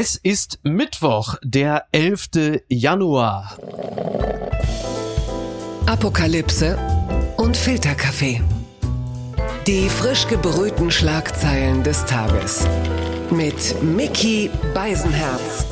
Es ist Mittwoch, der 11. Januar. Apokalypse und Filterkaffee. Die frisch gebrühten Schlagzeilen des Tages. Mit Mickey Beisenherz.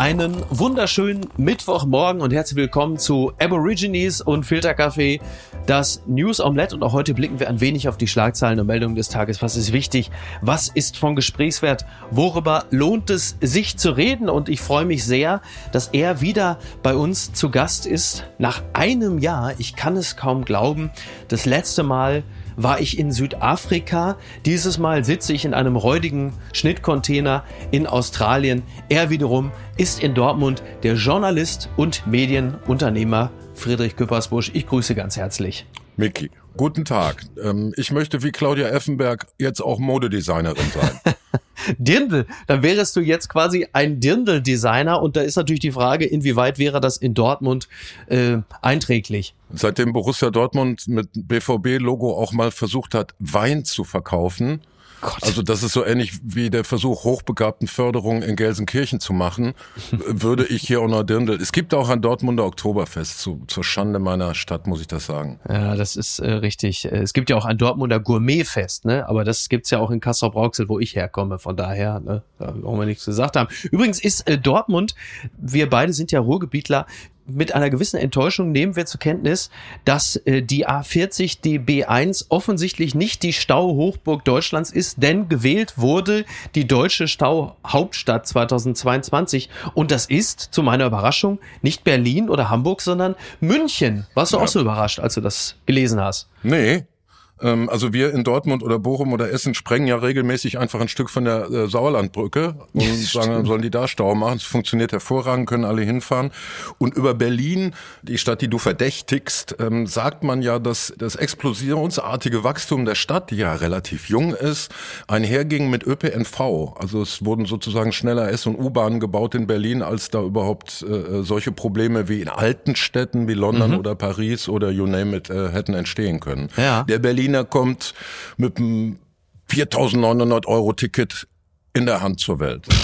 Einen wunderschönen Mittwochmorgen und herzlich willkommen zu Aborigines und Filterkaffee, das News Omelette. Und auch heute blicken wir ein wenig auf die Schlagzeilen und Meldungen des Tages. Was ist wichtig? Was ist von Gesprächswert? Worüber lohnt es sich zu reden? Und ich freue mich sehr, dass er wieder bei uns zu Gast ist. Nach einem Jahr, ich kann es kaum glauben, das letzte Mal war ich in Südafrika. Dieses Mal sitze ich in einem räudigen Schnittcontainer in Australien. Er wiederum ist in Dortmund der Journalist und Medienunternehmer Friedrich Küppersbusch. Ich grüße ganz herzlich. Micky, guten Tag. Ähm, ich möchte wie Claudia Effenberg jetzt auch Modedesignerin sein. Dirndl, dann wärst du jetzt quasi ein Dirndl-Designer und da ist natürlich die Frage, inwieweit wäre das in Dortmund äh, einträglich? Seitdem Borussia Dortmund mit BVB-Logo auch mal versucht hat, Wein zu verkaufen, Gott. Also das ist so ähnlich wie der Versuch, hochbegabten Förderung in Gelsenkirchen zu machen, würde ich hier auch noch Dirndl. Es gibt auch ein Dortmunder Oktoberfest, zu, zur Schande meiner Stadt, muss ich das sagen. Ja, das ist äh, richtig. Äh, es gibt ja auch ein Dortmunder Gourmetfest, ne? aber das gibt's ja auch in Kassel-Brauxel, wo ich herkomme. Von daher, ne? da wollen wir nichts gesagt haben. Übrigens ist äh, Dortmund, wir beide sind ja Ruhrgebietler, mit einer gewissen Enttäuschung nehmen wir zur Kenntnis, dass äh, die A40, die B1 offensichtlich nicht die Stauhochburg Deutschlands ist, denn gewählt wurde die deutsche Stauhauptstadt 2022 und das ist zu meiner Überraschung nicht Berlin oder Hamburg, sondern München. Warst du ja. auch so überrascht, als du das gelesen hast? Nee, also wir in Dortmund oder Bochum oder Essen sprengen ja regelmäßig einfach ein Stück von der äh, Sauerlandbrücke und sagen, dann sollen die da Stau machen. Es funktioniert hervorragend, können alle hinfahren. Und über Berlin, die Stadt, die du verdächtigst, ähm, sagt man ja, dass das explosionsartige Wachstum der Stadt, die ja relativ jung ist, einherging mit ÖPNV. Also es wurden sozusagen schneller S- und U-Bahnen gebaut in Berlin, als da überhaupt äh, äh solche Probleme wie in alten Städten wie London mhm. oder Paris oder you name it äh, hätten entstehen können. Ja. Der Berlin Berliner kommt mit einem 4.900 Euro Ticket in der Hand zur Welt.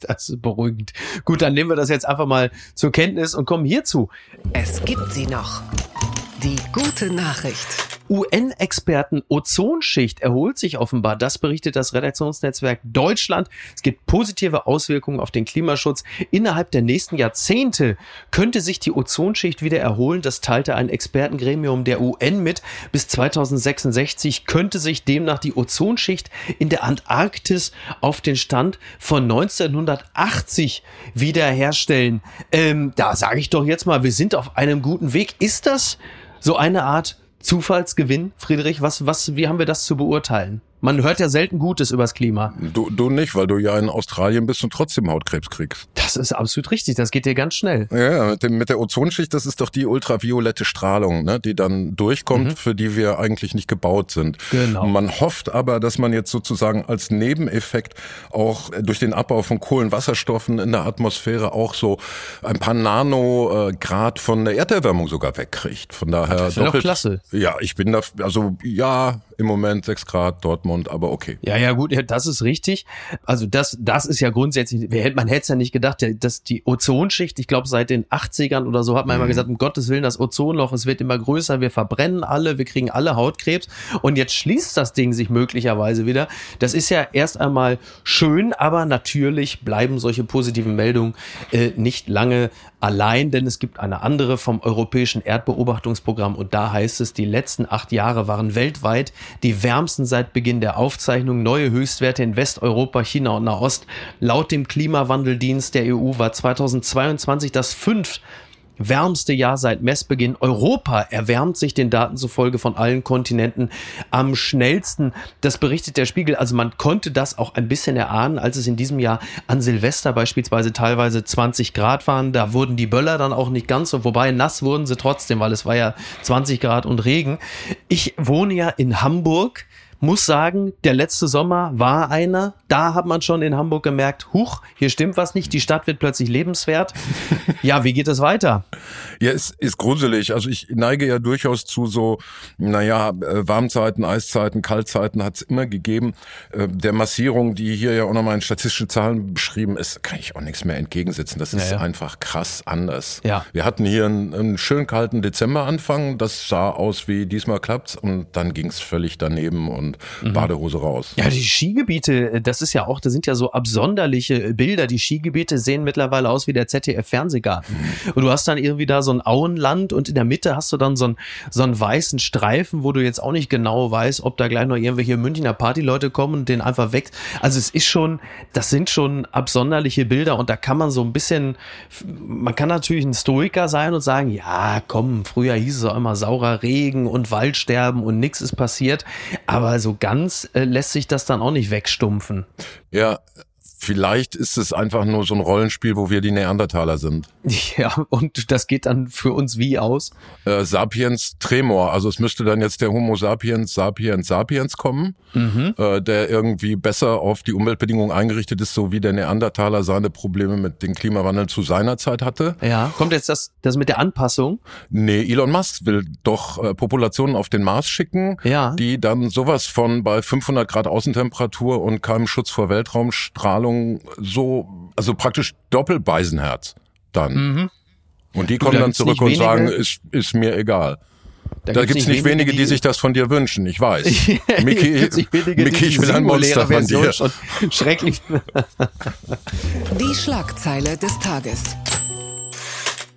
Das ist beruhigend. Gut, dann nehmen wir das jetzt einfach mal zur Kenntnis und kommen hierzu. Es gibt sie noch. Die gute Nachricht. UN-Experten Ozonschicht erholt sich offenbar. Das berichtet das Redaktionsnetzwerk Deutschland. Es gibt positive Auswirkungen auf den Klimaschutz. Innerhalb der nächsten Jahrzehnte könnte sich die Ozonschicht wieder erholen. Das teilte ein Expertengremium der UN mit. Bis 2066 könnte sich demnach die Ozonschicht in der Antarktis auf den Stand von 1980 wiederherstellen. Ähm, da sage ich doch jetzt mal, wir sind auf einem guten Weg. Ist das so eine Art Zufallsgewinn, Friedrich? Was, was, wie haben wir das zu beurteilen? Man hört ja selten Gutes übers Klima. Du, du nicht, weil du ja in Australien bist und trotzdem Hautkrebs kriegst. Das ist absolut richtig. Das geht dir ganz schnell. Ja, mit, dem, mit der Ozonschicht, das ist doch die ultraviolette Strahlung, ne, die dann durchkommt, mhm. für die wir eigentlich nicht gebaut sind. Genau. Man hofft aber, dass man jetzt sozusagen als Nebeneffekt auch durch den Abbau von Kohlenwasserstoffen in der Atmosphäre auch so ein paar Nanograd von der Erderwärmung sogar wegkriegt. Von daher das ist doppelt, klasse. Ja, ich bin da, also ja, im Moment sechs Grad Dortmund, aber okay. Ja, ja, gut, das ist richtig. Also das, das ist ja grundsätzlich, man hätte es ja nicht gedacht, dass die Ozonschicht, ich glaube seit den 80ern oder so hat man mhm. immer gesagt, um Gottes Willen, das Ozonloch, es wird immer größer, wir verbrennen alle, wir kriegen alle Hautkrebs und jetzt schließt das Ding sich möglicherweise wieder. Das ist ja erst einmal schön, aber natürlich bleiben solche positiven Meldungen äh, nicht lange allein, denn es gibt eine andere vom Europäischen Erdbeobachtungsprogramm und da heißt es, die letzten acht Jahre waren weltweit die wärmsten seit Beginn der Aufzeichnung. Neue Höchstwerte in Westeuropa, China und Nahost. Laut dem Klimawandeldienst der EU war 2022 das fünf wärmste Jahr seit Messbeginn. Europa erwärmt sich den Daten zufolge von allen Kontinenten am schnellsten. Das berichtet der Spiegel. Also man konnte das auch ein bisschen erahnen, als es in diesem Jahr an Silvester beispielsweise teilweise 20 Grad waren. Da wurden die Böller dann auch nicht ganz so, wobei nass wurden sie trotzdem, weil es war ja 20 Grad und Regen. Ich wohne ja in Hamburg muss sagen, der letzte Sommer war einer. Da hat man schon in Hamburg gemerkt, huch, hier stimmt was nicht, die Stadt wird plötzlich lebenswert. ja, wie geht es weiter? Ja, es ist gruselig. Also ich neige ja durchaus zu so, naja, äh, Warmzeiten, Eiszeiten, Kaltzeiten hat es immer gegeben. Äh, der Massierung, die hier ja auch nochmal in statistischen Zahlen beschrieben ist, kann ich auch nichts mehr entgegensetzen. Das ist ja, ja. einfach krass anders. Ja. Wir hatten hier einen, einen schön kalten Dezemberanfang. Das sah aus wie diesmal klappt's und dann ging's völlig daneben und mhm. Badehose raus. Ja, die Skigebiete, das ist ja auch, das sind ja so absonderliche Bilder. Die Skigebiete sehen mittlerweile aus wie der ZDF-Fernsehgarten. Mhm. Und du hast dann irgendwie da so ein Auenland und in der Mitte hast du dann so einen, so einen weißen Streifen, wo du jetzt auch nicht genau weißt, ob da gleich noch irgendwelche Münchner Partyleute kommen und den einfach weg. Also es ist schon, das sind schon absonderliche Bilder und da kann man so ein bisschen, man kann natürlich ein Stoiker sein und sagen, ja, komm, früher hieß es auch immer saurer Regen und Waldsterben und nichts ist passiert. Aber so ganz äh, lässt sich das dann auch nicht wegstumpfen. Ja, Vielleicht ist es einfach nur so ein Rollenspiel, wo wir die Neandertaler sind. Ja, und das geht dann für uns wie aus? Äh, sapiens Tremor. Also es müsste dann jetzt der Homo sapiens sapiens sapiens kommen, mhm. äh, der irgendwie besser auf die Umweltbedingungen eingerichtet ist, so wie der Neandertaler seine Probleme mit dem Klimawandel zu seiner Zeit hatte. Ja, kommt jetzt das, das mit der Anpassung? Nee, Elon Musk will doch äh, Populationen auf den Mars schicken, ja. die dann sowas von bei 500 Grad Außentemperatur und keinem Schutz vor Weltraumstrahlung Ahnung, so, also praktisch Doppelbeisenherz dann. Mhm. Und die kommen dann zurück und sagen, ist, ist mir egal. Da, da gibt es nicht, wenige, die, die, sich das von dir wünschen, ich weiß. Mickey, Mickey ich will ein Monster von dir. schrecklich. Die Schlagzeile des Tages.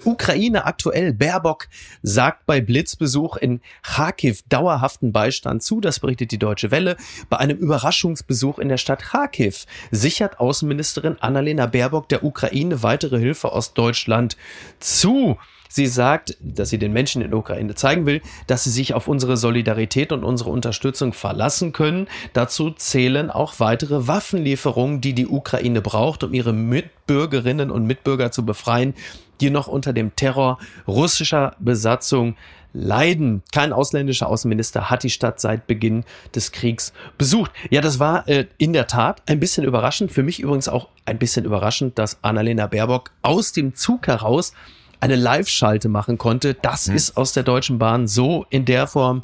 Ukraine aktuell. Baerbock sagt bei Blitzbesuch in Kharkiv dauerhaften Beistand zu. Das berichtet die Deutsche Welle. Bei einem Überraschungsbesuch in der Stadt Kharkiv sichert Außenministerin Annalena Baerbock der Ukraine weitere Hilfe aus Deutschland zu. Sie sagt, dass sie den Menschen in der Ukraine zeigen will, dass sie sich auf unsere Solidarität und unsere Unterstützung verlassen können. Dazu zählen auch weitere Waffenlieferungen, die die Ukraine braucht, um ihre Mitbürgerinnen und Mitbürger zu befreien, die noch unter dem Terror russischer Besatzung leiden. Kein ausländischer Außenminister hat die Stadt seit Beginn des Kriegs besucht. Ja, das war äh, in der Tat ein bisschen überraschend. Für mich übrigens auch ein bisschen überraschend, dass Annalena Baerbock aus dem Zug heraus eine Live-Schalte machen konnte. Das hm. ist aus der Deutschen Bahn so in der Form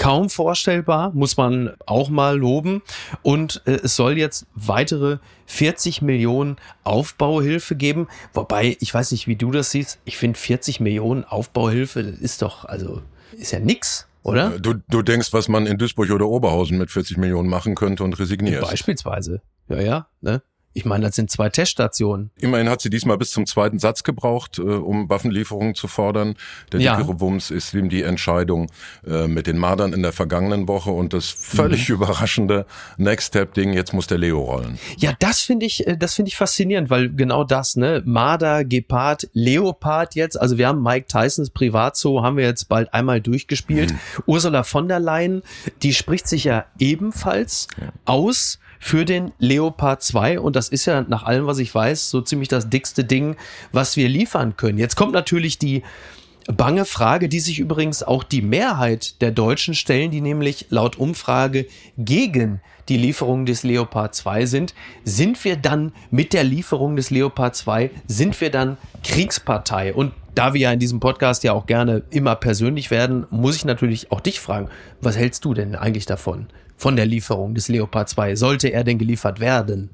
kaum vorstellbar, muss man auch mal loben. Und äh, es soll jetzt weitere 40 Millionen Aufbauhilfe geben. Wobei, ich weiß nicht, wie du das siehst. Ich finde 40 Millionen Aufbauhilfe, das ist doch, also, ist ja nix. Oder? Du, du denkst, was man in Duisburg oder Oberhausen mit 40 Millionen machen könnte und resignierst. Beispielsweise. Ja, ja. Ne? Ich meine, das sind zwei Teststationen. Immerhin hat sie diesmal bis zum zweiten Satz gebraucht, äh, um Waffenlieferungen zu fordern. Der ja. dickere Wumms ist eben die Entscheidung äh, mit den Mardern in der vergangenen Woche und das völlig mhm. überraschende Next Step Ding, jetzt muss der Leo rollen. Ja, das finde ich, äh, das finde ich faszinierend, weil genau das, ne, Marder, Gepard, Leopard jetzt, also wir haben Mike Tysons Privatzoo, haben wir jetzt bald einmal durchgespielt. Mhm. Ursula von der Leyen, die spricht sich ja ebenfalls ja. aus für den Leopard 2 und das ist ja nach allem, was ich weiß, so ziemlich das dickste Ding, was wir liefern können. Jetzt kommt natürlich die bange Frage, die sich übrigens auch die Mehrheit der Deutschen stellen, die nämlich laut Umfrage gegen die Lieferung des Leopard 2 sind. Sind wir dann mit der Lieferung des Leopard 2, sind wir dann Kriegspartei? Und da wir ja in diesem Podcast ja auch gerne immer persönlich werden, muss ich natürlich auch dich fragen, was hältst du denn eigentlich davon? Von der Lieferung des Leopard 2? Sollte er denn geliefert werden?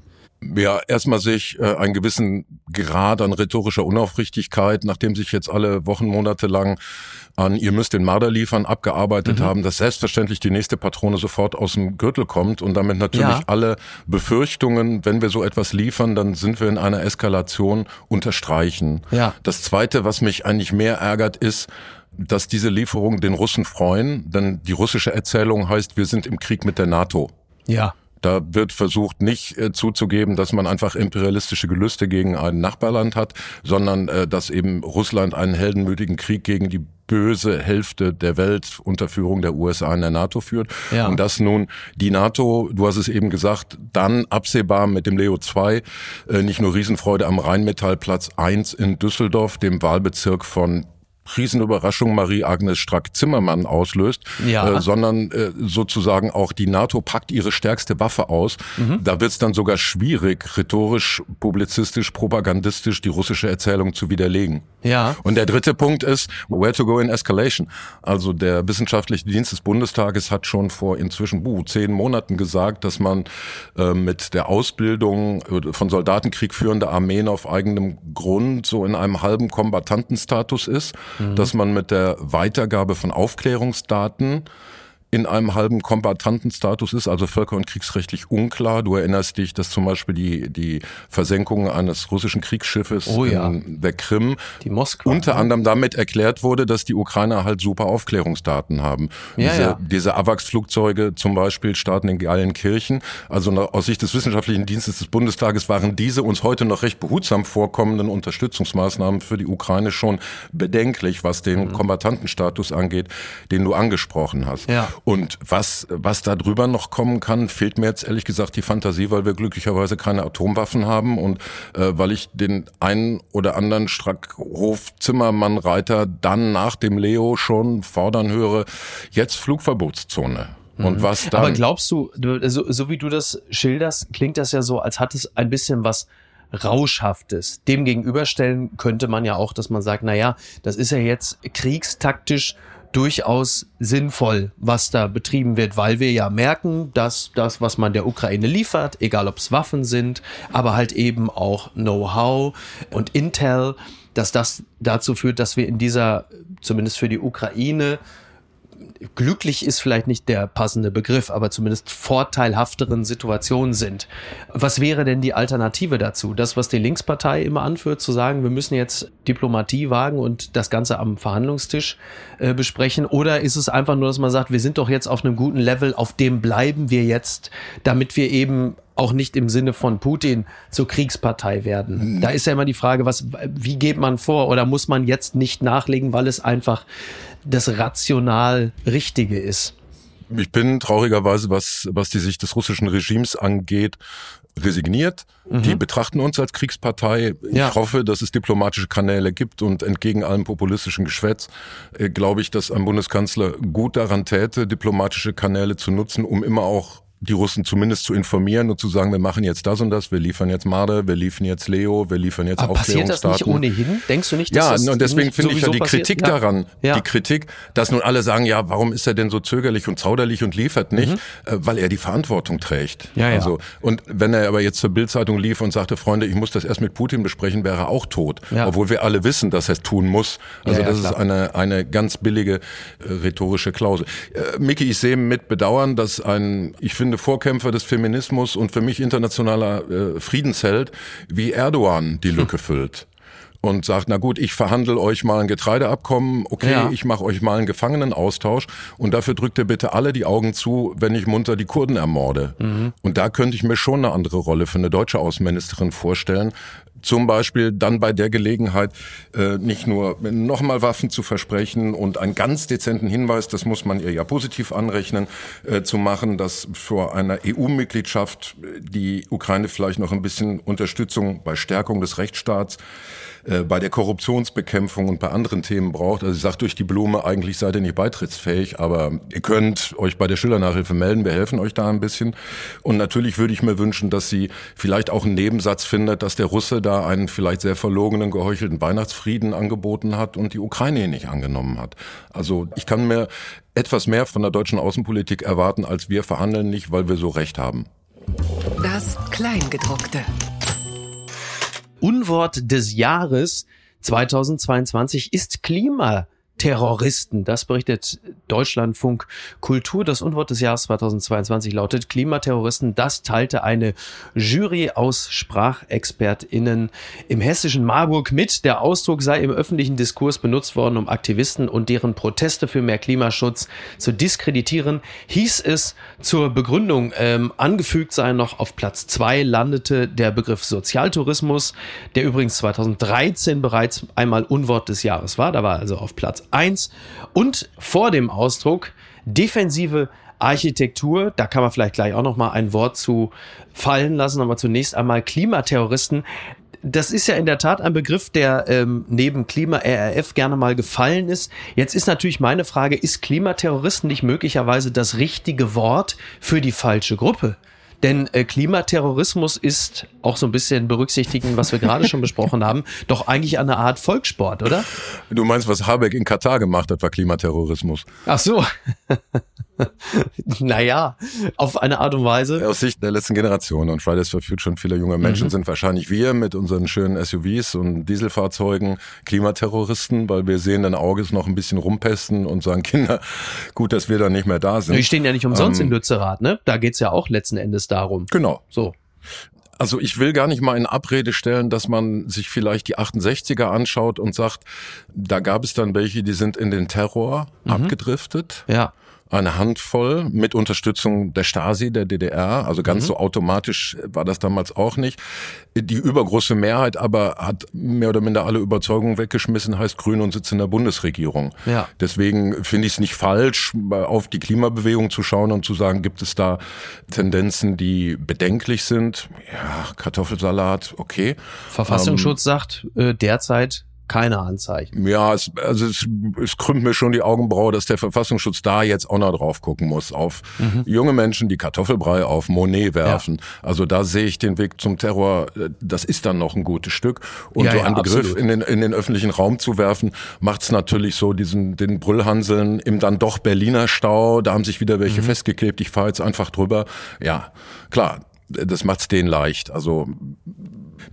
Ja, erstmal sehe ich äh, einen gewissen Grad an rhetorischer Unaufrichtigkeit, nachdem sich jetzt alle Wochen, Monate lang an ihr müsst den Marder liefern abgearbeitet mhm. haben, dass selbstverständlich die nächste Patrone sofort aus dem Gürtel kommt und damit natürlich ja. alle Befürchtungen, wenn wir so etwas liefern, dann sind wir in einer Eskalation unterstreichen. Ja. Das zweite, was mich eigentlich mehr ärgert, ist, dass diese Lieferungen den Russen freuen, denn die russische Erzählung heißt, wir sind im Krieg mit der NATO. Ja. Da wird versucht, nicht äh, zuzugeben, dass man einfach imperialistische Gelüste gegen ein Nachbarland hat, sondern äh, dass eben Russland einen heldenmütigen Krieg gegen die böse Hälfte der Welt unter Führung der USA in der NATO führt. Ja. Und dass nun die NATO, du hast es eben gesagt, dann absehbar mit dem Leo 2 äh, nicht nur Riesenfreude am Rheinmetallplatz 1 in Düsseldorf, dem Wahlbezirk von Riesenüberraschung Marie-Agnes Strack-Zimmermann auslöst, Ja. äh, sondern äh, sozusagen auch die NATO packt ihre stärkste Waffe aus. Mhm. Da wird es dann sogar schwierig, rhetorisch, publizistisch, propagandistisch die russische Erzählung zu widerlegen. Ja. Und der dritte Punkt ist, where to go in escalation. Also der wissenschaftliche Dienst des Bundestages hat schon vor inzwischen buh, zehn Monaten gesagt, dass man äh, mit der Ausbildung äh, von Soldatenkrieg führender Armeen auf eigenem Grund so in einem halben Kombattantenstatus ist, dass man mit der Weitergabe von Aufklärungsdaten in einem halben Kombattantenstatus ist, also völker- und kriegsrechtlich unklar. Du erinnerst dich, dass zum Beispiel die, die Versenkung eines russischen Kriegsschiffes Oh ja. in der Krim Die Moskwa. unter ne? anderem damit erklärt wurde, dass die Ukrainer halt super Aufklärungsdaten haben. Ja, diese, ja. diese AWACS-Flugzeuge zum Beispiel starten in Geilenkirchen. Also aus Sicht des Wissenschaftlichen Dienstes des Bundestages waren diese uns heute noch recht behutsam vorkommenden Unterstützungsmaßnahmen für die Ukraine schon bedenklich, was den Kombattantenstatus angeht, den du angesprochen hast. Mhm. Ja. Und was, was da drüber noch kommen kann, fehlt mir jetzt ehrlich gesagt die Fantasie, weil wir glücklicherweise keine Atomwaffen haben und äh, weil ich den einen oder anderen Strackhof-Zimmermann-Reiter dann nach dem Leo schon fordern höre, jetzt Flugverbotszone. Und was dann... Mhm. Aber glaubst du, du so, so wie du das schilderst, klingt das ja so, als hat es ein bisschen was Rauschhaftes. Dem gegenüberstellen könnte man ja auch, dass man sagt, na ja, das ist ja jetzt kriegstaktisch durchaus sinnvoll, was da betrieben wird, weil wir ja merken, dass das, was man der Ukraine liefert, egal ob es Waffen sind, aber halt eben auch Know-how und Intel, dass das dazu führt, dass wir in dieser, zumindest für die Ukraine, glücklich ist vielleicht nicht der passende Begriff, aber zumindest vorteilhafteren Situationen sind. Was wäre denn die Alternative dazu? Das, was die Linkspartei immer anführt, zu sagen, wir müssen jetzt Diplomatie wagen und das Ganze am Verhandlungstisch äh, besprechen? Oder ist es einfach nur, dass man sagt, wir sind doch jetzt auf einem guten Level, auf dem bleiben wir jetzt, damit wir eben auch nicht im Sinne von Putin zur Kriegspartei werden. Da ist ja immer die Frage, was, wie geht man vor? Oder muss man jetzt nicht nachlegen, weil es einfach das rational Richtige ist? Ich bin traurigerweise, was, was die Sicht des russischen Regimes angeht, resigniert. Die betrachten uns als Kriegspartei. Ich Ja. hoffe, dass es diplomatische Kanäle gibt und entgegen allem populistischen Geschwätz äh, glaube ich, dass ein Bundeskanzler gut daran täte, diplomatische Kanäle zu nutzen, um immer auch die Russen zumindest zu informieren und zu sagen, wir machen jetzt das und das, wir liefern jetzt Marder, wir liefern jetzt Leo, wir liefern jetzt Aber passiert das nicht ohnehin? Denkst du nicht, dass Ja, das und deswegen finde ich ja die passiert? Kritik Ja. daran, Ja. die Kritik, dass nun alle sagen, ja, warum ist er denn so zögerlich und zauderlich und liefert nicht, äh, weil er die Verantwortung trägt. Mhm. Ja, ja. Also, und wenn er aber jetzt zur Bildzeitung lief und sagte, Freunde, ich muss das erst mit Putin besprechen, wäre er auch tot. Ja. Obwohl wir alle wissen, dass er es tun muss. Also Ja, ja, das ist klar. eine, eine ganz billige äh, rhetorische Klausel. Äh, Miki, ich sehe mit Bedauern, dass ein, ich finde, Vorkämpfer des Feminismus und für mich internationaler äh, Friedensheld wie Erdogan die Hm. Lücke füllt. Und sagt, na gut, ich verhandle euch mal ein Getreideabkommen, okay, Ja. ich mache euch mal einen Gefangenenaustausch und dafür drückt ihr bitte alle die Augen zu, wenn ich munter die Kurden ermorde. Mhm. Und da könnte ich mir schon eine andere Rolle für eine deutsche Außenministerin vorstellen. Zum Beispiel dann bei der Gelegenheit äh, nicht nur nochmal Waffen zu versprechen und einen ganz dezenten Hinweis, das muss man ihr ja positiv anrechnen, äh, zu machen, dass vor einer EU-Mitgliedschaft die Ukraine vielleicht noch ein bisschen Unterstützung bei Stärkung des Rechtsstaats äh, bei der Korruptionsbekämpfung und bei anderen Themen braucht. Also ich sage durch die Blume, eigentlich seid ihr nicht beitrittsfähig, aber ihr könnt euch bei der Schülernachhilfe melden, wir helfen euch da ein bisschen. Und natürlich würde ich mir wünschen, dass sie vielleicht auch einen Nebensatz findet, dass der Russe da einen vielleicht sehr verlogenen, geheuchelten Weihnachtsfrieden angeboten hat und die Ukraine ihn nicht angenommen hat. Also ich kann mir etwas mehr von der deutschen Außenpolitik erwarten, als wir verhandeln nicht, weil wir so recht haben. Das Kleingedruckte. Unwort des Jahres 2022 ist Klimaterroristen. Das berichtet Deutschlandfunk Kultur. Das Unwort des Jahres 2022 lautet Klimaterroristen. Das teilte eine Jury aus SprachexpertInnen im hessischen Marburg mit. Der Ausdruck sei im öffentlichen Diskurs benutzt worden, um Aktivisten und deren Proteste für mehr Klimaschutz zu diskreditieren. Hieß es zur Begründung, ähm, angefügt sei noch auf Platz zwei landete der Begriff Sozialtourismus, der übrigens 2013 bereits einmal Unwort des Jahres war. Da war also auf Platz eins Und vor dem Ausdruck defensive Architektur, da kann man vielleicht gleich auch noch mal ein Wort zu fallen lassen, aber zunächst einmal Klimaterroristen. das ist ja in der Tat ein Begriff, der ähm, neben Klima-RRF gerne mal gefallen ist. Jetzt ist natürlich meine Frage, ist Klimaterroristen nicht möglicherweise das richtige Wort für die falsche Gruppe? Denn äh, Klimaterrorismus ist auch so ein bisschen berücksichtigen, was wir gerade schon besprochen haben, doch eigentlich eine Art Volkssport, oder? Du meinst, was Habeck in Katar gemacht hat, war Klimaterrorismus. Ach so. naja, auf eine Art und Weise. Aus Sicht der letzten Generation und Fridays for Future und viele junge Menschen mhm. sind wahrscheinlich wir mit unseren schönen SUVs und Dieselfahrzeugen Klimaterroristen, weil wir sehen, dein Auges noch ein bisschen rumpesten und sagen, Kinder, gut, dass wir da nicht mehr da sind. Wir stehen ja nicht umsonst ähm, in Lützerath, ne? Da geht's ja auch letzten Endes darum. Genau. So. Also ich will gar nicht mal in Abrede stellen, dass man sich vielleicht die 68er anschaut und sagt, da gab es dann welche, die sind in den Terror mhm. abgedriftet. Ja eine Handvoll mit Unterstützung der Stasi, der DDR. Also ganz mhm. so automatisch war das damals auch nicht. Die übergroße Mehrheit aber hat mehr oder minder alle Überzeugungen weggeschmissen, heißt Grün und sitzt in der Bundesregierung. Ja. Deswegen finde ich es nicht falsch, auf die Klimabewegung zu schauen und zu sagen, gibt es da Tendenzen, die bedenklich sind? Ja, Kartoffelsalat, okay. Verfassungsschutz ähm, sagt äh, derzeit keine Anzeichen. Ja, es, also es, es krümmt mir schon die Augenbraue, dass der Verfassungsschutz da jetzt auch noch drauf gucken muss, auf mhm. junge Menschen, die Kartoffelbrei auf Monet werfen. Ja. Also da sehe ich den Weg zum Terror, das ist dann noch ein gutes Stück. Und ja, so einen ja, Begriff in den, in den öffentlichen Raum zu werfen, macht es natürlich so diesen den Brüllhanseln im dann doch Berliner Stau, da haben sich wieder welche mhm. festgeklebt, ich fahre jetzt einfach drüber. Ja, klar, das macht's denen leicht. Also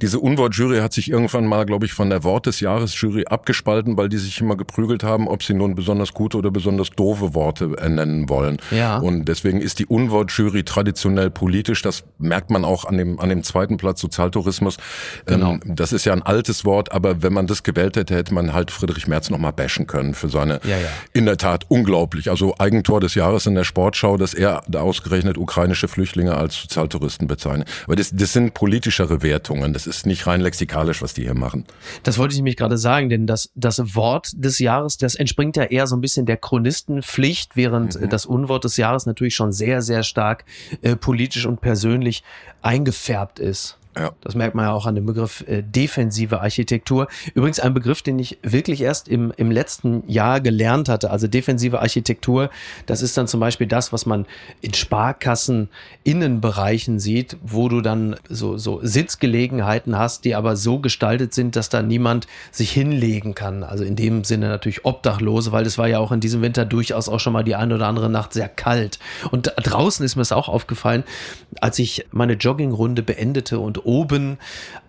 diese Unwortjury hat sich irgendwann mal, glaube ich, von der Wort des Jahres Jury abgespalten, weil die sich immer geprügelt haben, ob sie nun besonders gute oder besonders doofe Worte nennen wollen. Ja. Und deswegen ist die Unwortjury traditionell politisch. Das merkt man auch an dem, an dem zweiten Platz Sozialtourismus. Genau. Ähm, das ist ja ein altes Wort, aber wenn man das gewählt hätte, hätte man halt Friedrich Merz nochmal bashen können für seine, ja, ja. in der Tat unglaublich. Also Eigentor des Jahres in der Sportschau, dass er da ausgerechnet ukrainische Flüchtlinge als Sozialtouristen bezeichnet. Aber das, das sind politischere Wertungen. Das ist nicht rein lexikalisch, was die hier machen. Das wollte ich nämlich gerade sagen, denn das, das Wort des Jahres, das entspringt ja eher so ein bisschen der Chronistenpflicht, während mhm. das Unwort des Jahres natürlich schon sehr, sehr stark äh, politisch und persönlich eingefärbt ist. Ja. Das merkt man ja auch an dem Begriff äh, defensive Architektur. Übrigens ein Begriff, den ich wirklich erst im, im letzten Jahr gelernt hatte. Also defensive Architektur, das ist dann zum Beispiel das, was man in Sparkassen Innenbereichen sieht, wo du dann so, so Sitzgelegenheiten hast, die aber so gestaltet sind, dass da niemand sich hinlegen kann. Also in dem Sinne natürlich Obdachlose, weil es war ja auch in diesem Winter durchaus auch schon mal die eine oder andere Nacht sehr kalt. Und draußen ist mir es auch aufgefallen, als ich meine Joggingrunde beendete und oben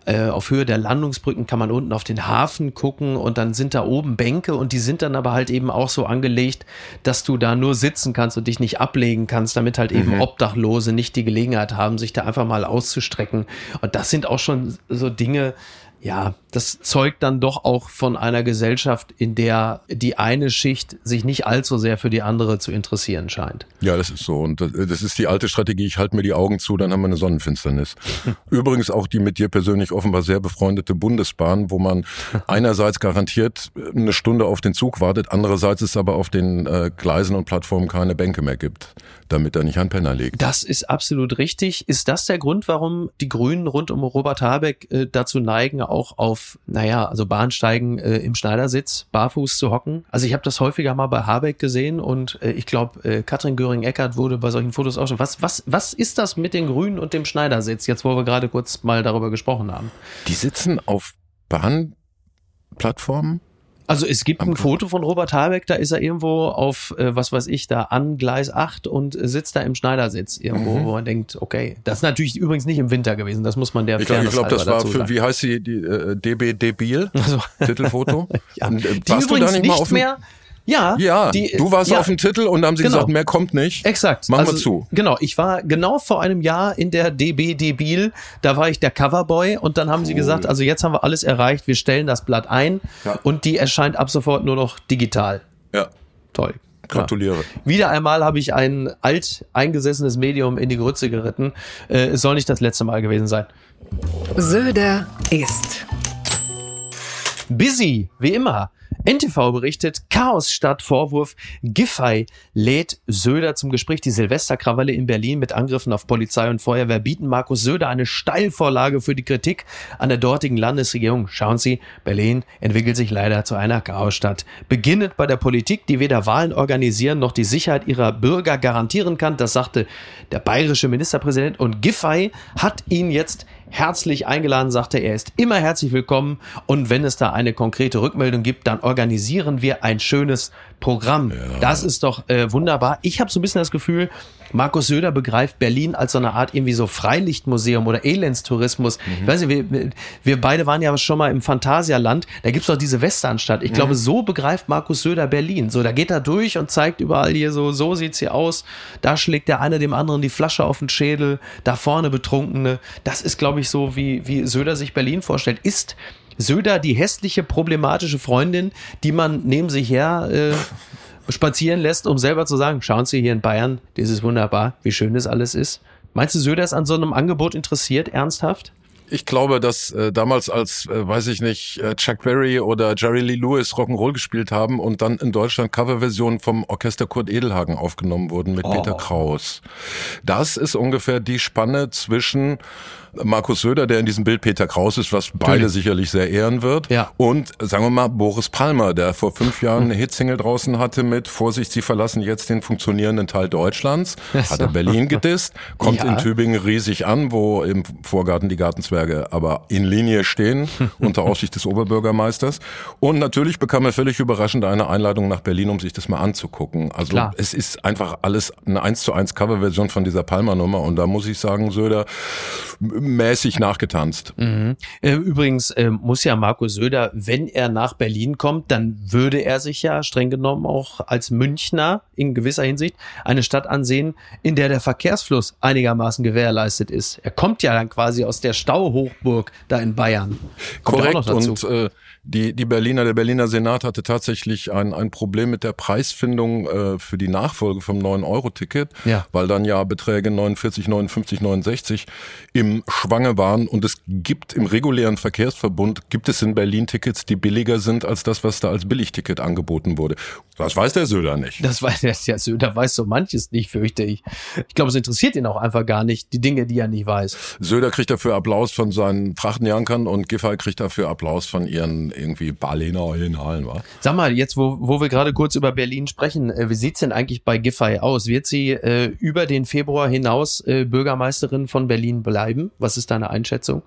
äh, auf Höhe der Landungsbrücken kann man unten auf den Hafen gucken und dann sind da oben Bänke und die sind dann aber halt eben auch so angelegt, dass du da nur sitzen kannst und dich nicht ablegen kannst, damit halt eben mhm. Obdachlose nicht die Gelegenheit haben, sich da einfach mal auszustrecken. Und das sind auch schon so Dinge, ja, das zeugt dann doch auch von einer Gesellschaft, in der die eine Schicht sich nicht allzu sehr für die andere zu interessieren scheint. Ja, das ist so. Und das ist die alte Strategie, ich halte mir die Augen zu, dann haben wir eine Sonnenfinsternis. Übrigens auch die mit dir persönlich offenbar sehr befreundete Bundesbahn, wo man einerseits garantiert eine Stunde auf den Zug wartet, andererseits es aber auf den äh, Gleisen und Plattformen keine Bänke mehr gibt, damit da nicht ein Penner liegt. Das ist absolut richtig. Ist das der Grund, warum die Grünen rund um Robert Habeck äh, dazu neigen, auch auf, naja, also Bahnsteigen äh, im Schneidersitz barfuß zu hocken. Also ich habe das häufiger mal bei Habeck gesehen und äh, ich glaube, äh, Katrin Göring-Eckert wurde bei solchen Fotos auch schon. Was, was, was ist das mit den Grünen und dem Schneidersitz, jetzt wo wir gerade kurz mal darüber gesprochen haben? Die sitzen auf Bahnplattformen? Also es gibt ein Foto von Robert Habeck, da ist er irgendwo auf, äh, was weiß ich, da an Gleis 8 und sitzt da im Schneidersitz irgendwo, mhm. wo man denkt, okay, das ist natürlich übrigens nicht im Winter gewesen, das muss man der Ich glaube, glaub, das war für, wie heißt sie, die äh, DB Debil, also. Titelfoto. ja. Und, äh, die da nicht, mehr, ja, ja die, du warst ja, auf dem Titel und haben sie genau. gesagt, mehr kommt nicht. Exakt. Machen also, wir zu. Genau, ich war genau vor einem Jahr in der DB Debil, da war ich der Coverboy und dann haben cool. sie gesagt, also jetzt haben wir alles erreicht, wir stellen das Blatt ein ja. und die erscheint ab sofort nur noch digital. Ja. Toll. Gratuliere. Wieder einmal habe ich ein alt eingesessenes Medium in die Grütze geritten. Äh, es soll nicht das letzte Mal gewesen sein. Söder ist busy, wie immer. NTV berichtet, Chaos statt Vorwurf, Giffey lädt Söder zum Gespräch. Die Silvesterkrawalle in Berlin mit Angriffen auf Polizei und Feuerwehr bieten Markus Söder eine Steilvorlage für die Kritik an der dortigen Landesregierung. Schauen Sie, Berlin entwickelt sich leider zu einer Chaosstadt. Beginnend bei der Politik, die weder Wahlen organisieren noch die Sicherheit ihrer Bürger garantieren kann. Das sagte der bayerische Ministerpräsident und Giffey hat ihn jetzt herzlich eingeladen, sagte er ist immer herzlich willkommen und wenn es da eine konkrete Rückmeldung gibt, dann organisieren wir ein schönes Programm. Ja. Das ist doch äh, wunderbar. Ich habe so ein bisschen das Gefühl, Markus Söder begreift Berlin als so eine Art irgendwie so Freilichtmuseum oder Elendstourismus. Mhm. Ich weiß nicht, wir, wir beide waren ja schon mal im Phantasialand. Da gibt's doch diese Westernstadt. Ich mhm. glaube, so begreift Markus Söder Berlin. So, da geht er durch und zeigt überall hier so, so sieht's hier aus. Da schlägt der eine dem anderen die Flasche auf den Schädel. Da vorne Betrunkene. Das ist, glaube ich, so, wie, wie Söder sich Berlin vorstellt. Ist Söder die hässliche, problematische Freundin, die man neben sich her äh, spazieren lässt, um selber zu sagen, schauen Sie hier in Bayern, das ist wunderbar, wie schön das alles ist. Meinst du, Söder ist an so einem Angebot interessiert, ernsthaft? Ich glaube, dass äh, damals als, äh, weiß ich nicht, äh, Chuck Berry oder Jerry Lee Lewis Rock'n'Roll gespielt haben und dann in Deutschland Coverversionen vom Orchester Kurt Edelhagen aufgenommen wurden mit oh. Peter Kraus. Das ist ungefähr die Spanne zwischen Markus Söder, der in diesem Bild Peter Kraus ist, was beide Natürlich. sicherlich sehr ehren wird. Ja. Und sagen wir mal Boris Palmer, der vor fünf Jahren eine Hitsingle draußen hatte mit Vorsicht, Sie verlassen jetzt den funktionierenden Teil Deutschlands. Hat er Berlin gedisst, kommt ja. in Tübingen riesig an, wo im Vorgarten die Gartenzwerge aber in Linie stehen, unter Aufsicht des Oberbürgermeisters. Und natürlich bekam er völlig überraschend eine Einladung nach Berlin, um sich das mal anzugucken. Also Klar. es ist einfach alles eine 1 zu 1 Coverversion von dieser Palmer-Nummer. Und da muss ich sagen, Söder, mäßig nachgetanzt. Mhm. Äh, übrigens äh, muss ja Markus Söder, wenn er nach Berlin kommt, dann würde er sich ja streng genommen auch als Münchner in gewisser Hinsicht eine Stadt ansehen, in der der Verkehrsfluss einigermaßen gewährleistet ist. Er kommt ja dann quasi aus der Stauhochburg da in Bayern. Kommt Korrekt und äh, die, die Berliner, der Berliner Senat hatte tatsächlich ein, ein Problem mit der Preisfindung äh, für die Nachfolge vom 9-Euro-Ticket, ja. weil dann ja Beträge 49, 59, 69 im Schwange waren. Und es gibt im regulären Verkehrsverbund, gibt es in Berlin Tickets, die billiger sind als das, was da als Billigticket angeboten wurde. Das weiß der Söder nicht. Das weiß der, der Söder weiß so manches nicht, fürchte ich. Ich glaube, es interessiert ihn auch einfach gar nicht, die Dinge, die er nicht weiß. Söder kriegt dafür Applaus von seinen Trachtenjankern und Giffey kriegt dafür Applaus von ihren irgendwie Berliner Originalen war. Sag mal, jetzt wo, wo wir gerade kurz über Berlin sprechen, äh, wie sieht's denn eigentlich bei Giffey aus? Wird sie äh, über den Februar hinaus äh, Bürgermeisterin von Berlin bleiben? Was ist deine Einschätzung?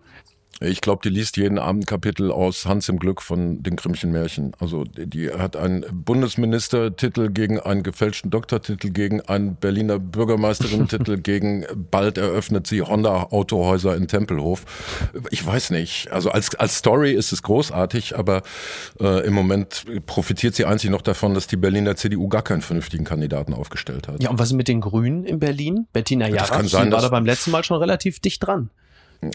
Ich glaube, die liest jeden Abend Kapitel aus Hans im Glück von den Grimmchen Märchen. Also die hat einen Bundesministertitel gegen einen gefälschten Doktortitel, gegen einen Berliner Bürgermeisterin-Titel, gegen bald eröffnet sie Honda-Autohäuser in Tempelhof. Ich weiß nicht. Also als, als Story ist es großartig, aber äh, im Moment profitiert sie einzig noch davon, dass die Berliner CDU gar keinen vernünftigen Kandidaten aufgestellt hat. Ja, und was ist mit den Grünen in Berlin? Bettina Jarasch, ja, war da beim letzten Mal schon relativ dicht dran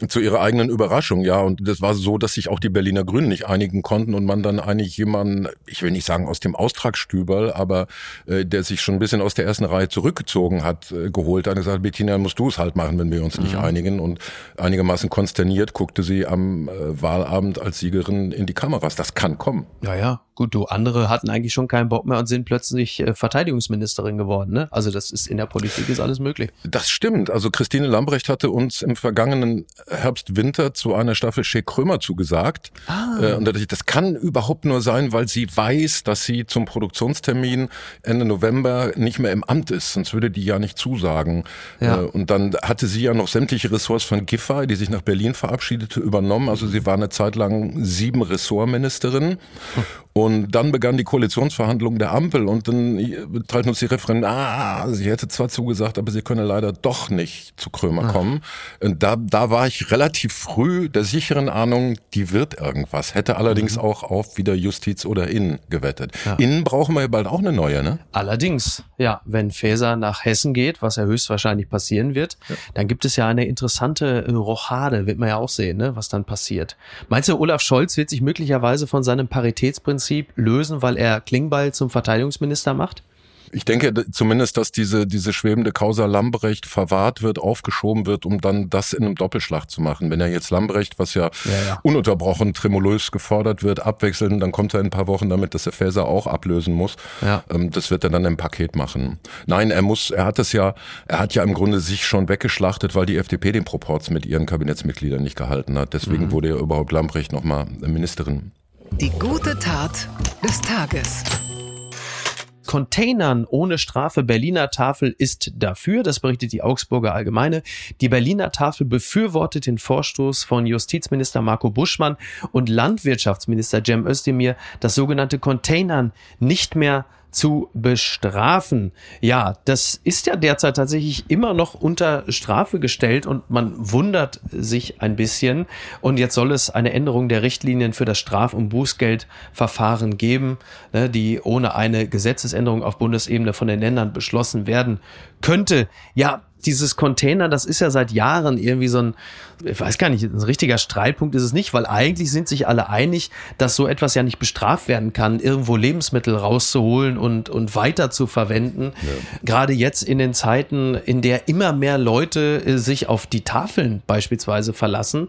zu ihrer eigenen Überraschung, ja. Und das war so, dass sich auch die Berliner Grünen nicht einigen konnten und man dann eigentlich jemanden, ich will nicht sagen aus dem Austragsstüberl, aber äh, der sich schon ein bisschen aus der ersten Reihe zurückgezogen hat, äh, geholt hat und gesagt, Bettina, musst du es halt machen, wenn wir uns mhm. nicht einigen. Und einigermaßen konsterniert guckte sie am äh, Wahlabend als Siegerin in die Kameras. Das kann kommen. Ja, ja. Gut, du, andere hatten eigentlich schon keinen Bock mehr und sind plötzlich äh, Verteidigungsministerin geworden. Ne? Also das ist in der Politik ist alles möglich. Das stimmt. Also Christine Lambrecht hatte uns im vergangenen Herbst, Winter zu einer Staffel Shea Krömer zugesagt. Ah. Äh, und das kann überhaupt nur sein, weil sie weiß, dass sie zum Produktionstermin Ende November nicht mehr im Amt ist. Sonst würde die ja nicht zusagen. Ja. Äh, und dann hatte sie ja noch sämtliche Ressorts von Giffey, die sich nach Berlin verabschiedete, übernommen. Also sie war eine Zeit lang sieben Ressortministerin. Hm. Und dann begann die Koalitionsverhandlung der Ampel und dann teilt uns die Referentin, ah, sie hätte zwar zugesagt, aber sie könne leider doch nicht zu Krömer kommen. Und da, da war ich relativ früh der sicheren Ahnung, die wird irgendwas. Hätte allerdings mhm. auch auf wieder Justiz oder Innen gewettet. Ja. Innen brauchen wir ja bald auch eine neue, ne? Allerdings, ja, wenn Faeser nach Hessen geht, was ja höchstwahrscheinlich passieren wird, ja. dann gibt es ja eine interessante Rochade, wird man ja auch sehen, ne, was dann passiert. Meinst du, Olaf Scholz wird sich möglicherweise von seinem Paritätsprinzip Prinzip lösen, weil er Klingbeil zum Verteidigungsminister macht? Ich denke zumindest, dass diese, diese schwebende Causa Lambrecht verwahrt wird, aufgeschoben wird, um dann das in einem Doppelschlag zu machen. Wenn er jetzt Lambrecht, was ja, ja, ja. ununterbrochen tremulös gefordert wird, abwechseln, dann kommt er in ein paar Wochen damit, dass er Faeser auch ablösen muss. Ja. Ähm, das wird er dann im Paket machen. Nein, er muss, er hat es ja, er hat ja im Grunde sich schon weggeschlachtet, weil die FDP den Proporz mit ihren Kabinettsmitgliedern nicht gehalten hat. Deswegen mhm. wurde ja überhaupt Lambrecht nochmal Ministerin. Die gute Tat des Tages. Containern ohne Strafe Berliner Tafel ist dafür, das berichtet die Augsburger Allgemeine. Die Berliner Tafel befürwortet den Vorstoß von Justizminister Marco Buschmann und Landwirtschaftsminister Cem Özdemir, das sogenannte Containern nicht mehr zu bestrafen. Ja, das ist ja derzeit tatsächlich immer noch unter Strafe gestellt und man wundert sich ein bisschen. Und jetzt soll es eine Änderung der Richtlinien für das Straf- und Bußgeldverfahren geben, ne, die ohne eine Gesetzesänderung auf Bundesebene von den Ländern beschlossen werden könnte. Ja, dieses Container, das ist ja seit Jahren irgendwie so ein, ich weiß gar nicht, ein richtiger Streitpunkt ist es nicht, weil eigentlich sind sich alle einig, dass so etwas ja nicht bestraft werden kann, irgendwo Lebensmittel rauszuholen und, und weiter zu verwenden. Ja. Gerade jetzt in den Zeiten, in der immer mehr Leute äh, sich auf die Tafeln beispielsweise verlassen.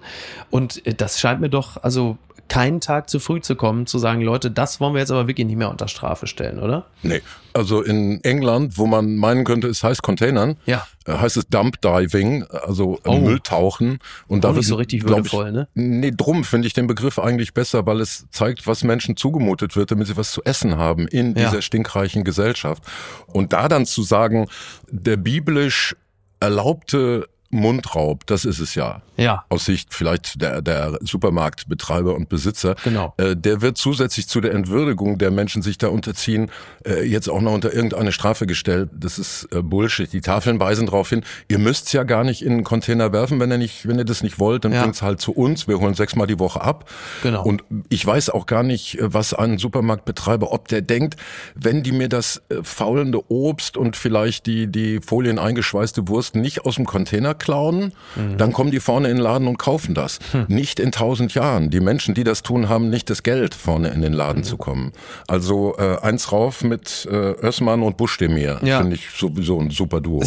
Und äh, das scheint mir doch, also keinen Tag zu früh zu kommen, zu sagen, Leute, das wollen wir jetzt aber wirklich nicht mehr unter Strafe stellen, oder? Nee. Also in England, wo man meinen könnte, es heißt Containern, ja. Äh, heißt es Dump Diving, also äh, oh. Mülltauchen. Und da nicht so richtig würdevoll, ne? Nee, drum finde ich den Begriff eigentlich besser, weil es zeigt, was Menschen zugemutet wird, damit sie was zu essen haben in dieser ja. stinkreichen Gesellschaft. Und da dann zu sagen, der biblisch erlaubte Mundraub, das ist es ja. Ja. Aus Sicht vielleicht der, der Supermarktbetreiber und Besitzer. Genau. Äh, der wird zusätzlich zu der Entwürdigung der Menschen sich da unterziehen, äh, jetzt auch noch unter irgendeine Strafe gestellt. Das ist äh, Bullshit. Die Tafeln weisen darauf hin, ihr müsst's ja gar nicht in einen Container werfen, wenn ihr nicht, wenn ihr das nicht wollt, dann ja. bringt's halt zu uns. Wir holen sechsmal die Woche ab. Genau. Und ich weiß auch gar nicht, äh, was ein Supermarktbetreiber, ob der denkt, wenn die mir das äh, faulende Obst und vielleicht die, die Folien eingeschweißte Wurst nicht aus dem Container klauen, mhm. dann kommen die vorne in den Laden und kaufen das. Hm. Nicht in tausend Jahren. Die Menschen, die das tun, haben nicht das Geld, vorne in den Laden mhm. zu kommen. Also äh, eins rauf mit äh, Össmann und Buschdemir. Ja. Finde ich sowieso ein super Duo.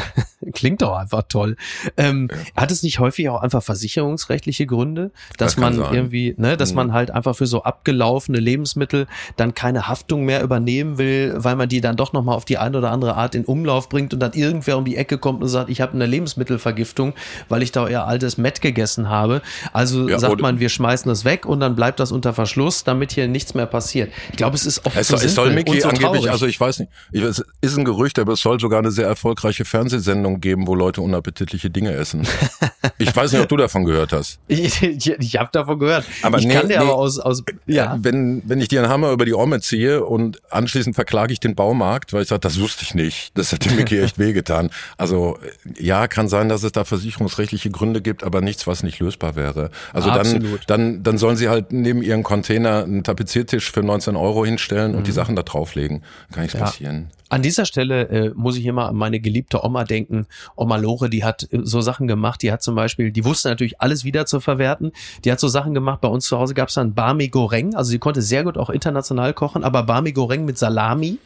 Klingt doch einfach toll. Ähm, ja. Hat es nicht häufig auch einfach versicherungsrechtliche Gründe, dass das man sein. irgendwie, ne, dass mhm. man halt einfach für so abgelaufene Lebensmittel dann keine Haftung mehr übernehmen will, weil man die dann doch nochmal auf die eine oder andere Art in Umlauf bringt und dann irgendwer um die Ecke kommt und sagt, ich habe eine Lebensmittel Lebensmittelvergiftung, weil ich da euer altes Met gegessen habe. Also ja, sagt man, wir schmeißen das weg und dann bleibt das unter Verschluss, damit hier nichts mehr passiert. Ich glaube, es ist oft es, so es soll Mickey so angeblich, also ich weiß nicht, es ist ein Gerücht, aber es soll sogar eine sehr erfolgreiche Fernsehsendung geben, wo Leute unappetitliche Dinge essen. ich weiß nicht, ob du davon gehört hast. ich ich, ich habe davon gehört. Aber ich nee, kann dir nee, aber aus, aus ja. Wenn, wenn ich dir einen Hammer über die Orme ziehe und anschließend verklage ich den Baumarkt, weil ich sage, das wusste ich nicht. Das hätte Mickey echt wehgetan. Also ja, kann sein, dass es da versicherungsrechtliche Gründe gibt, aber nichts, was nicht lösbar wäre. Also Absolut. dann, dann, dann sollen sie halt neben ihren Container einen Tapeziertisch für 19 Euro hinstellen und die mhm. Sachen da drauflegen. Kann nichts ja. passieren. An dieser Stelle äh, muss ich immer an meine geliebte Oma denken. Oma Lore, die hat äh, so Sachen gemacht. Die hat zum Beispiel, die wusste natürlich alles wieder zu verwerten. Die hat so Sachen gemacht. Bei uns zu Hause gab es dann Barmi Goreng. Also sie konnte sehr gut auch international kochen, aber Barmi Goreng mit Salami.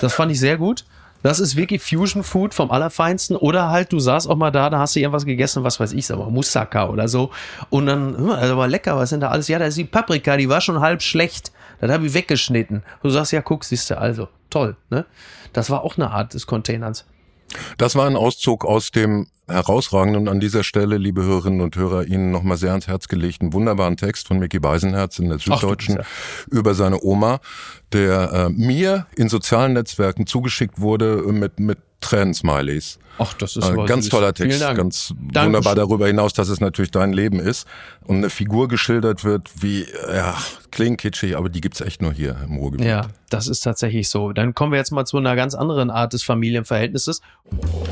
Das fand ich sehr gut. Das ist wirklich Fusion Food vom Allerfeinsten. Oder halt, du saßt auch mal da, da hast du irgendwas gegessen, was weiß ich, aber Moussaka oder so. Und dann, hm, also war lecker, was sind da alles? Ja, da ist die Paprika, die war schon halb schlecht. Das habe ich weggeschnitten. Du sagst, ja, guck, siehst du, also, toll, ne? Das war auch eine Art des Containers. Das war ein Auszug aus dem herausragenden an dieser Stelle, liebe Hörerinnen und Hörer, Ihnen nochmal sehr ans Herz gelegten wunderbaren Text von Mickey Beisenherz in der Süddeutschen Ach, über seine Oma, der äh, mir in sozialen Netzwerken zugeschickt wurde mit, mit Tränen-Smileys. Ach, das ist äh, ganz toller Text, ganz Dankeschön. wunderbar darüber hinaus, dass es natürlich dein Leben ist und eine Figur geschildert wird, wie ja, klingt kitschig, aber die gibt's echt nur hier im Ruhrgebiet. Ja, das ist tatsächlich so. Dann kommen wir jetzt mal zu einer ganz anderen Art des Familienverhältnisses.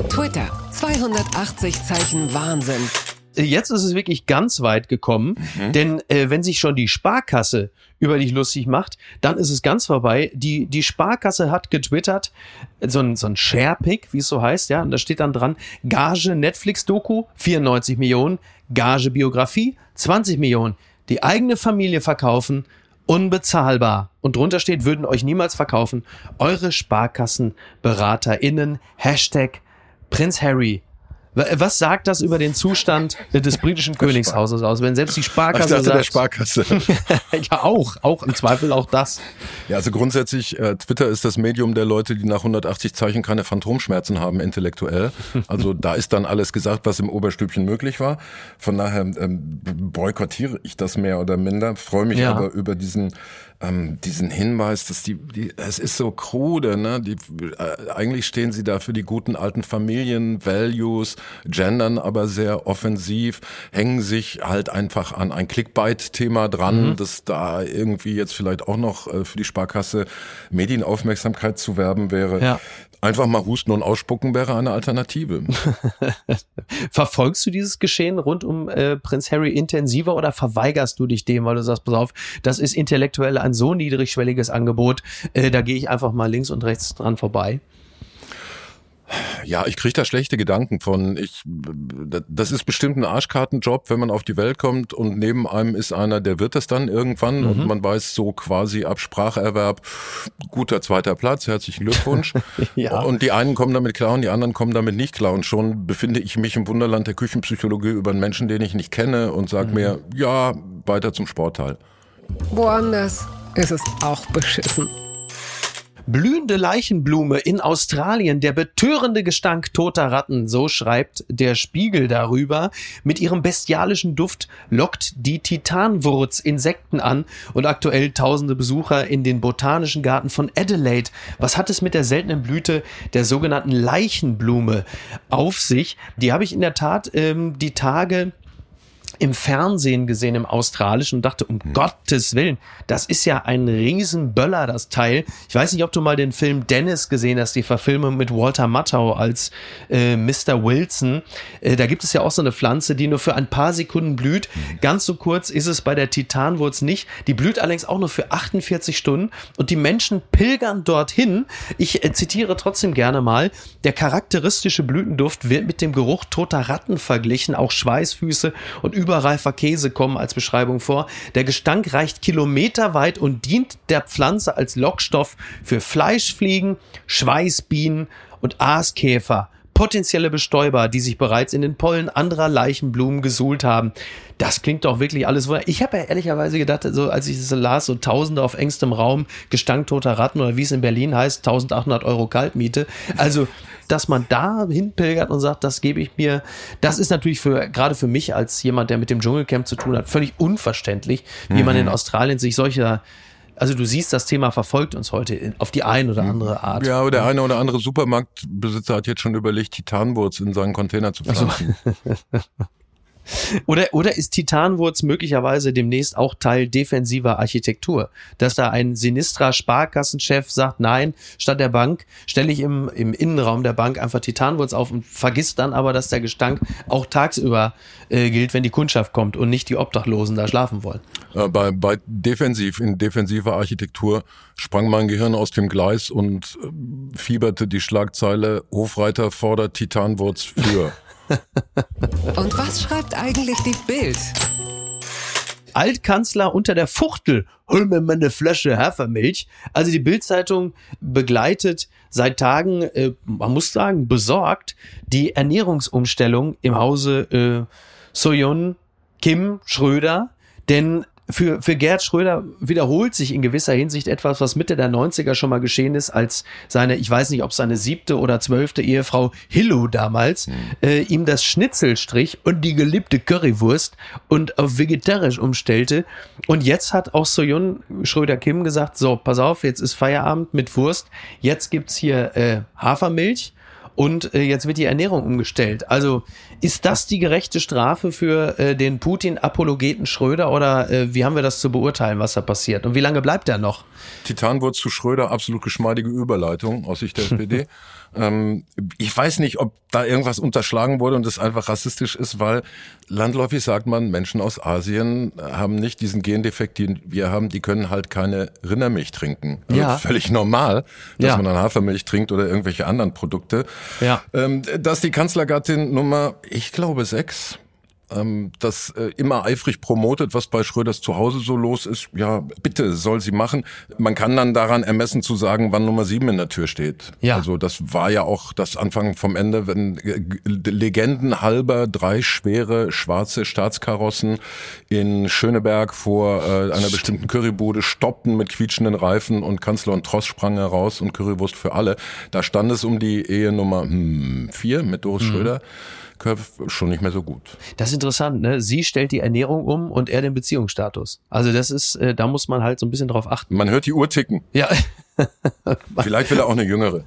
Twitter 280 Zeichen Wahnsinn. Jetzt ist es wirklich ganz weit gekommen, mhm. denn äh, wenn sich schon die Sparkasse über dich lustig macht, dann ist es ganz vorbei. Die, die Sparkasse hat getwittert, so ein, so ein Share-Pick, wie es so heißt, ja, und da steht dann dran, Gage Netflix-Doku, 94 Millionen, Gage Biografie, 20 Millionen, die eigene Familie verkaufen unbezahlbar. Und drunter steht, würden euch niemals verkaufen. Eure SparkassenberaterInnen. Hashtag Prinz Harry. Was sagt das über den Zustand des britischen Königshauses aus, wenn selbst die Sparkasse ich dachte, sagt, der Sparkasse. ja auch, auch im Zweifel auch das. Ja, also grundsätzlich, äh, Twitter ist das Medium der Leute, die nach 180 Zeichen keine Phantomschmerzen haben, intellektuell. Also da ist dann alles gesagt, was im Oberstübchen möglich war. Von daher ähm, boykottiere ich das mehr oder minder, freue mich Ja. aber über diesen ähm, diesen Hinweis, dass die, die es ist so krude, ne? Die, äh, eigentlich stehen sie da für die guten alten Familien, Values, gendern aber sehr offensiv, hängen sich halt einfach an ein Clickbait-Thema dran, dass da irgendwie jetzt vielleicht auch noch äh, für die Sparkasse Medienaufmerksamkeit zu werben wäre. Ja. Einfach mal husten und ausspucken wäre eine Alternative. Verfolgst du dieses Geschehen rund um äh, Prinz Harry intensiver oder verweigerst du dich dem, weil du sagst, pass auf, das ist intellektuell ein so niedrigschwelliges Angebot, äh, da gehe ich einfach mal links und rechts dran vorbei? Ja, ich kriege da schlechte Gedanken von. Ich, das ist bestimmt ein Arschkartenjob, wenn man auf die Welt kommt und neben einem ist einer, der wird das dann irgendwann und man weiß so quasi ab Spracherwerb, guter zweiter Platz, herzlichen Glückwunsch. Ja. Und die einen kommen damit klar und die anderen kommen damit nicht klar. Und schon befinde ich mich im Wunderland der Küchenpsychologie über einen Menschen, den ich nicht kenne und sag mir, ja, weiter zum Sportteil. Woanders ist es auch beschissen. Blühende Leichenblume in Australien, der betörende Gestank toter Ratten, so schreibt der Spiegel darüber. Mit ihrem bestialischen Duft lockt die Titanwurz Insekten an und aktuell tausende Besucher in den botanischen Garten von Adelaide. Was hat es mit der seltenen Blüte der sogenannten Leichenblume auf sich? Die habe ich in der Tat ähm, die Tage im Fernsehen gesehen, im Australischen und dachte, um Gottes Willen, das ist ja ein Riesenböller, das Teil. Ich weiß nicht, ob du mal den Film Dennis gesehen hast, die Verfilmung mit Walter Matthau als äh, Mr. Wilson. Äh, da gibt es ja auch so eine Pflanze, die nur für ein paar Sekunden blüht. Ganz so kurz ist es bei der Titanwurz nicht. Die blüht allerdings auch nur für 48 Stunden und die Menschen pilgern dorthin. Ich äh, zitiere trotzdem gerne mal. Der charakteristische Blütenduft wird mit dem Geruch toter Ratten verglichen. Auch Schweißfüße und überreifer Käse kommen als Beschreibung vor. Der Gestank reicht kilometerweit und dient der Pflanze als Lockstoff für Fleischfliegen, Schweißbienen und Aaskäfer. Potenzielle Bestäuber, die sich bereits in den Pollen anderer Leichenblumen gesuhlt haben. Das klingt doch wirklich alles wunder. Ich habe ja ehrlicherweise gedacht, so als ich das las, so Tausende auf engstem Raum, Gestank toter Ratten oder wie es in Berlin heißt, 1800 Euro Kaltmiete. Also dass man da hinpilgert und sagt, das gebe ich mir, das ist natürlich für, gerade für mich als jemand, der mit dem Dschungelcamp zu tun hat, völlig unverständlich, wie man in Australien sich solcher, also du siehst, das Thema verfolgt uns heute auf die ein oder andere Art. Ja, aber der eine oder andere Supermarktbesitzer hat jetzt schon überlegt, Titanwurz in seinen Container zu pflanzen. Oder, oder ist Titanwurz möglicherweise demnächst auch Teil defensiver Architektur? Dass da ein sinistrer Sparkassenchef sagt, nein, statt der Bank stelle ich im, im Innenraum der Bank einfach Titanwurz auf und vergisst dann aber, dass der Gestank auch tagsüber äh, gilt, wenn die Kundschaft kommt und nicht die Obdachlosen da schlafen wollen. Äh, bei, bei defensiv, in defensiver Architektur sprang mein Gehirn aus dem Gleis und äh, fieberte die Schlagzeile Hofreiter fordert Titanwurz für. Und was schreibt eigentlich die Bild? Altkanzler unter der Fuchtel, hol mir mal eine Flasche Hafermilch. Also die Bildzeitung begleitet seit Tagen, äh, man muss sagen, besorgt die Ernährungsumstellung im Hause äh, Soyon Kim Schröder, denn für, für Gerd Schröder wiederholt sich in gewisser Hinsicht etwas, was Mitte der 90er schon mal geschehen ist, als seine, ich weiß nicht, ob seine siebte oder zwölfte Ehefrau Hillo damals äh, ihm das Schnitzelstrich und die geliebte Currywurst und auf vegetarisch umstellte. Und jetzt hat auch Soyun Schröder-Kim gesagt, so, pass auf, jetzt ist Feierabend mit Wurst, jetzt gibt's hier äh, Hafermilch und äh, jetzt wird die Ernährung umgestellt. Also ist das die gerechte Strafe für äh, den Putin-Apologeten Schröder oder äh, wie haben wir das zu beurteilen, was da passiert? Und wie lange bleibt er noch? Titanwurz zu Schröder, absolut geschmeidige Überleitung aus Sicht der SPD. Ähm, ich weiß nicht, ob da irgendwas unterschlagen wurde und das einfach rassistisch ist, weil landläufig sagt man, Menschen aus Asien haben nicht diesen Gendefekt, den wir haben, die können halt keine Rindermilch trinken. Also Ja. Völlig normal, dass Ja. man dann Hafermilch trinkt oder irgendwelche anderen Produkte. Ja. Ähm, dass die Kanzlergattin Nummer, ich glaube, sechs ähm, das äh, immer eifrig promotet, was bei Schröders zu Hause so los ist. Ja, bitte soll sie machen. Man kann dann daran ermessen zu sagen, wann Nummer sieben in der Tür steht. Ja. Also das war ja auch das Anfang vom Ende, wenn äh, Legenden halber drei schwere schwarze Staatskarossen in Schöneberg vor äh, einer bestimmten Currybude stoppten mit quietschenden Reifen und Kanzler und Tross sprang heraus und Currywurst für alle. Da stand es um die Ehe Nummer hm, vier mit Doris Mhm. Schröder. Schon nicht mehr so gut. Das ist interessant, ne? Sie stellt die Ernährung um und er den Beziehungsstatus. Also das ist, äh, da muss man halt so ein bisschen drauf achten. Man hört die Uhr ticken. Ja, Vielleicht will er auch eine jüngere.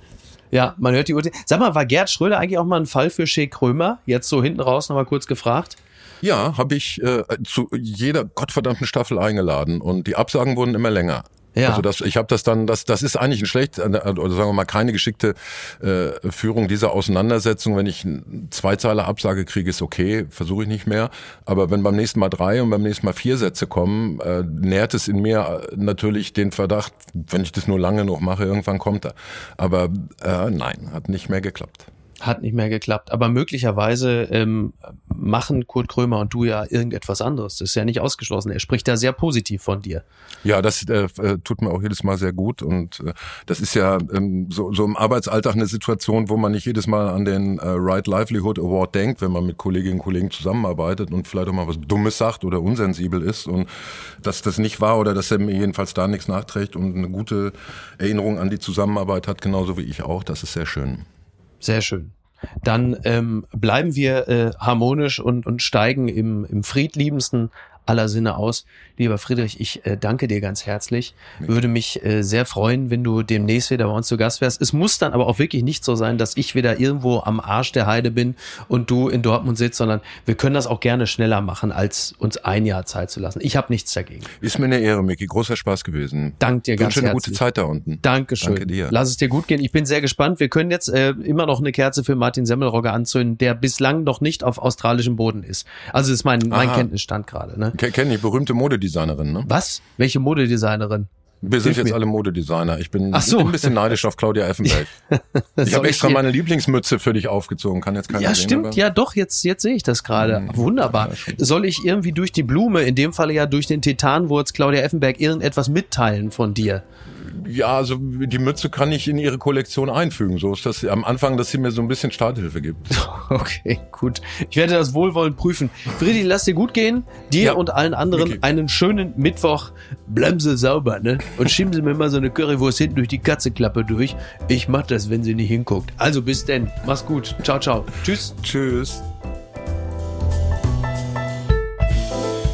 ja, man hört die Uhr. Sag mal, war Gerd Schröder eigentlich auch mal ein Fall für Shea Krömer? Jetzt so hinten raus nochmal kurz gefragt. Ja, habe ich äh, zu jeder gottverdammten Staffel eingeladen und die Absagen wurden immer länger. Ja. Also das, ich habe das dann, das, das ist eigentlich ein schlecht, äh, oder sagen wir mal keine geschickte äh, Führung dieser Auseinandersetzung. Wenn ich zwei Zeile Absage kriege, ist okay, versuche ich nicht mehr. Aber wenn beim nächsten Mal drei und beim nächsten Mal vier Sätze kommen, äh, nährt es in mir äh, natürlich den Verdacht, wenn ich das nur lange noch mache, irgendwann kommt er. Aber äh, nein, hat nicht mehr geklappt. Hat nicht mehr geklappt. Aber möglicherweise ähm, machen Kurt Krömer und du ja irgendetwas anderes. Das ist ja nicht ausgeschlossen. Er spricht da sehr positiv von dir. Ja, das äh, äh, tut mir auch jedes Mal sehr gut und äh, das ist ja ähm, so, so im Arbeitsalltag eine Situation, wo man nicht jedes Mal an den äh, Right Livelihood Award denkt, wenn man mit Kolleginnen und Kollegen zusammenarbeitet und vielleicht auch mal was Dummes sagt oder unsensibel ist und dass das nicht war oder dass er mir jedenfalls da nichts nachträgt und eine gute Erinnerung an die Zusammenarbeit hat, genauso wie ich auch. Das ist sehr schön. Sehr schön. Dann ähm, bleiben wir äh, harmonisch und, und steigen im, im friedliebendsten aller Sinne aus. Lieber Friedrich, ich äh, danke dir ganz herzlich. Würde mich äh, sehr freuen, wenn du demnächst wieder bei uns zu Gast wärst. Es muss dann aber auch wirklich nicht so sein, dass ich wieder irgendwo am Arsch der Heide bin und du in Dortmund sitzt, sondern wir können das auch gerne schneller machen, als uns ein Jahr Zeit zu lassen. Ich habe nichts dagegen. Ist mir eine Ehre, Micky. Großer Spaß gewesen. Dank dir ganz Wünsche eine herzlich. gute Zeit da unten. Dankeschön. Danke dir. Lass es dir gut gehen. Ich bin sehr gespannt. Wir können jetzt äh, immer noch eine Kerze für Martin Semmelrogge anzünden, der bislang noch nicht auf australischem Boden ist. Also das ist mein, mein Aha. Kenntnisstand gerade. Ne? Ke- Kenny, berühmte Modedesignerin, ne? Was? Welche Modedesignerin? Wir sind Hilf jetzt mir. alle Modedesigner. Ich bin, so. bin ein bisschen neidisch auf Claudia Effenberg. Ich habe extra hier- meine Lieblingsmütze für dich aufgezogen. Kann jetzt keiner Ja, sehen, stimmt. Ja, doch, jetzt, jetzt sehe ich das gerade. Hm. Wunderbar. Soll ich irgendwie durch die Blume, in dem Falle ja durch den Titanwurz Claudia Effenberg, irgendetwas mitteilen von dir? Ja, also die Mütze kann ich in ihre Kollektion einfügen. So ist das am Anfang, dass sie mir so ein bisschen Starthilfe gibt. Okay, gut. Ich werde das wohlwollend prüfen. Friedi, lass dir gut gehen. Dir Ja, und allen anderen Micky. einen schönen Mittwoch. Bleiben Sie sauber, ne? Und schieben Sie mir mal so eine Currywurst hinten durch die Katzeklappe durch. Ich mach das, wenn sie nicht hinguckt. Also bis denn. Mach's gut. Ciao, ciao. Tschüss. Tschüss.